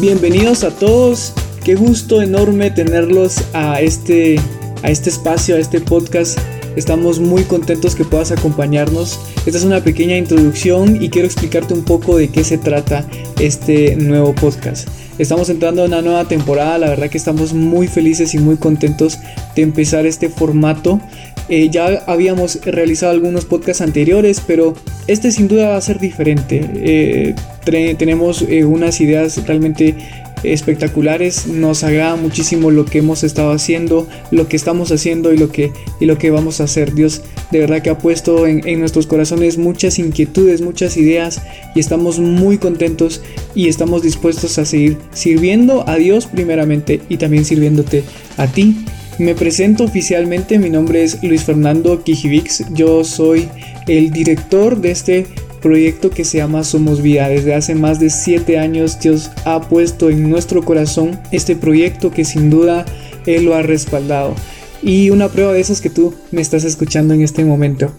Bienvenidos a todos. Qué gusto enorme tenerlos a este, a este espacio, a este podcast. Estamos muy contentos que puedas acompañarnos. Esta es una pequeña introducción y quiero explicarte un poco de qué se trata este nuevo podcast. Estamos entrando en una nueva temporada, la verdad que estamos muy felices y muy contentos de empezar este formato. Eh, ya habíamos realizado algunos podcasts anteriores, pero este sin duda va a ser diferente. Eh, tenemos eh, unas ideas realmente espectaculares. Nos agrada muchísimo lo que hemos estado haciendo, lo que estamos haciendo y lo que, y lo que vamos a hacer. Dios de verdad que ha puesto en, en, nuestros corazones muchas inquietudes, muchas ideas y estamos muy contentos y estamos dispuestos a seguir sirviendo a Dios primeramente y también sirviéndote a ti. Me presento oficialmente, mi nombre es Luis Fernando Kijivix, yo soy el director de este proyecto que se llama Somos Vida. Desde hace más de 7 años Dios ha puesto en nuestro corazón este proyecto que sin duda Él lo ha respaldado. Y una prueba de eso es que tú me estás escuchando en este momento.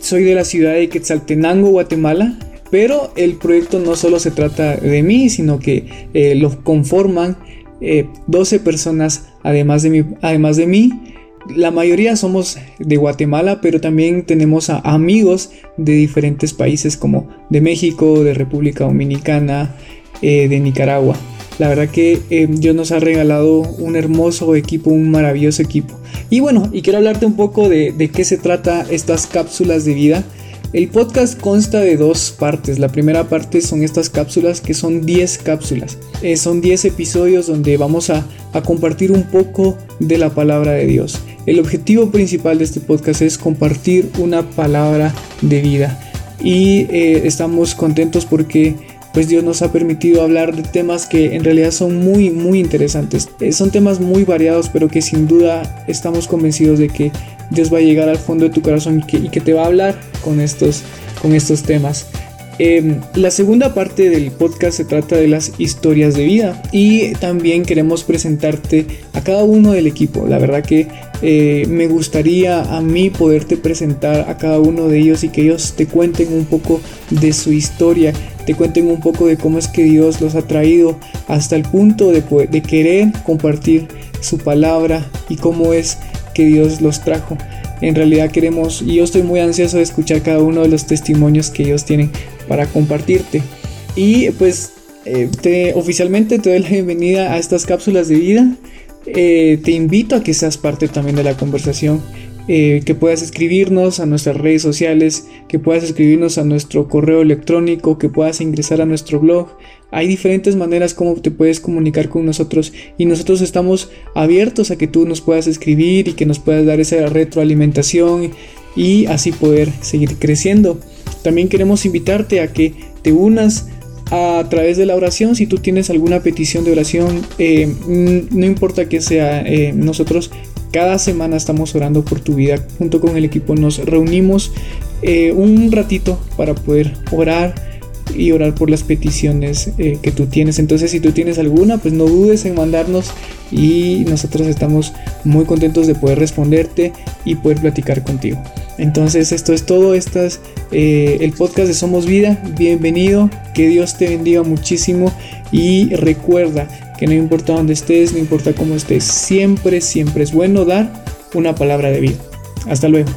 Soy de la ciudad de Quetzaltenango, Guatemala, pero el proyecto no solo se trata de mí, sino que eh, lo conforman 12 eh, personas además de, mí, además de mí la mayoría somos de Guatemala, pero también tenemos a amigos de diferentes países como de México, de República Dominicana, eh, de Nicaragua. La verdad que eh, Dios nos ha regalado un hermoso equipo, un maravilloso equipo. Y bueno, y quiero hablarte un poco de qué se trata estas cápsulas de vida. El podcast consta de dos partes. La primera parte son estas cápsulas que son 10 cápsulas. Eh, son 10 episodios donde vamos a, compartir un poco de la palabra de Dios. El objetivo principal de este podcast es compartir una palabra de vida. Y eh, estamos contentos porque pues Dios nos ha permitido hablar de temas que en realidad son muy muy interesantes. Eh, son temas muy variados pero que sin duda estamos convencidos de que Dios va a llegar al fondo de tu corazón y que, te va a hablar con estos, con estos temas. Em, la segunda parte del podcast se trata de las historias de vida y también queremos presentarte a cada uno del equipo. La verdad que eh, me gustaría a mí poderte presentar a cada uno de ellos y que ellos te cuenten un poco de su historia, te cuenten un poco de cómo es que Dios los ha traído hasta el punto de, de querer compartir su palabra y cómo es que Dios los trajo. En realidad queremos, y yo estoy muy ansioso de escuchar cada uno de los testimonios que ellos tienen para compartirte. Y pues eh, te, oficialmente te doy la bienvenida a estas cápsulas de vida. Eh, te invito a que seas parte también de la conversación. Eh, que puedas escribirnos a nuestras redes sociales, que puedas escribirnos a nuestro correo electrónico, que puedas ingresar a nuestro blog. Hay diferentes maneras como te puedes comunicar con nosotros y nosotros estamos abiertos a que tú nos puedas escribir y que nos puedas dar esa retroalimentación y así poder seguir creciendo. También queremos invitarte a que te unas a través de la oración. Si tú tienes alguna petición de oración, eh, no importa que sea, eh, nosotros cada semana estamos orando por tu vida. Junto con el equipo nos reunimos eh, un ratito para poder orar y orar por las peticiones que tú tienes. Entonces si tú tienes alguna, pues no dudes en mandarnos y nosotros estamos muy contentos de poder responderte y poder platicar contigo. Entonces esto es todo, este es eh, el podcast de Somos Vida, bienvenido, que Dios te bendiga muchísimo y recuerda que no importa dónde estés, no importa cómo estés, siempre, siempre es bueno dar una palabra de vida. Hasta luego.